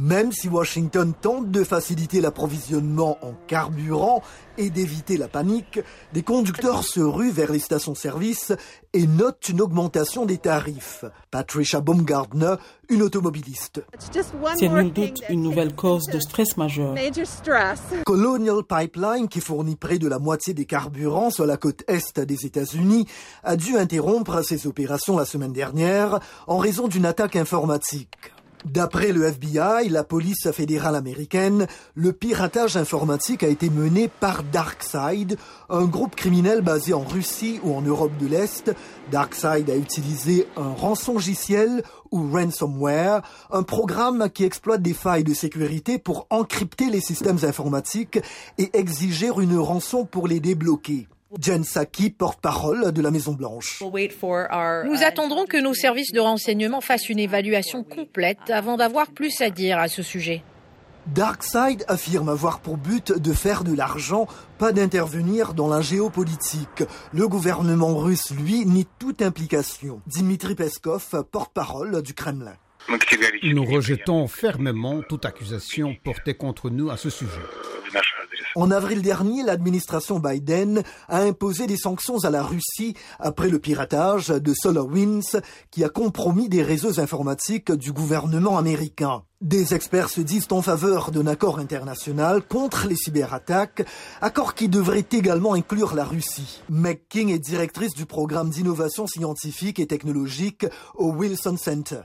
Même si Washington tente de faciliter l'approvisionnement en carburant et d'éviter la panique, des conducteurs se ruent vers les stations-service et notent une augmentation des tarifs. Patricia Baumgartner, une automobiliste. C'est nul doute une nouvelle cause de stress majeur. Colonial Pipeline, qui fournit près de la moitié des carburants sur la côte est des États-Unis, a dû interrompre ses opérations la semaine dernière en raison d'une attaque informatique. D'après le FBI, la police fédérale américaine, le piratage informatique a été mené par DarkSide, un groupe criminel basé en Russie ou en Europe de l'Est. DarkSide a utilisé un rançongiciel ou ransomware, un programme qui exploite des failles de sécurité pour encrypter les systèmes informatiques et exiger une rançon pour les débloquer. Jen Psaki, porte-parole de la Maison-Blanche. Nous attendrons que nos services de renseignement fassent une évaluation complète avant d'avoir plus à dire à ce sujet. Darkside affirme avoir pour but de faire de l'argent, pas d'intervenir dans la géopolitique. Le gouvernement russe, lui, nie toute implication. Dimitri Peskov, porte-parole du Kremlin. Nous rejetons fermement toute accusation portée contre nous à ce sujet. En avril dernier, l'administration Biden a imposé des sanctions à la Russie après le piratage de SolarWinds qui a compromis des réseaux informatiques du gouvernement américain. Des experts se disent en faveur d'un accord international contre les cyberattaques, accord qui devrait également inclure la Russie. Meg King est directrice du programme d'innovation scientifique et technologique au Wilson Center.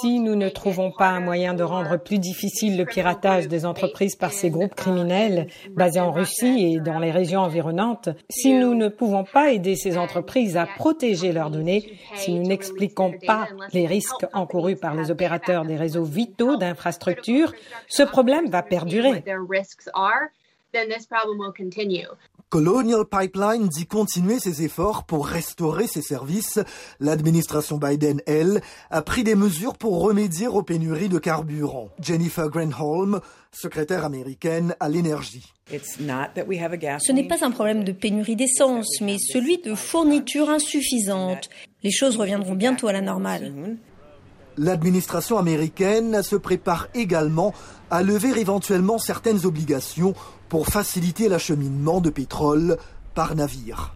Si nous ne trouvons pas un moyen de rendre plus difficile le piratage des entreprises par ces groupes criminels basés en Russie et dans les régions environnantes, si nous ne pouvons pas aider ces entreprises à protéger leurs données, si nous n'expliquons pas les risques encourus par les opérateurs des réseaux vitaux d'infrastructures, ce problème va perdurer. Colonial Pipeline dit continuer ses efforts pour restaurer ses services. L'administration Biden, elle, a pris des mesures pour remédier aux pénuries de carburant. Jennifer Granholm, secrétaire américaine à l'énergie. Ce n'est pas un problème de pénurie d'essence, mais celui de fourniture insuffisante. Les choses reviendront bientôt à la normale. L'administration américaine se prépare également à lever éventuellement certaines obligations pour faciliter l'acheminement de pétrole par navire.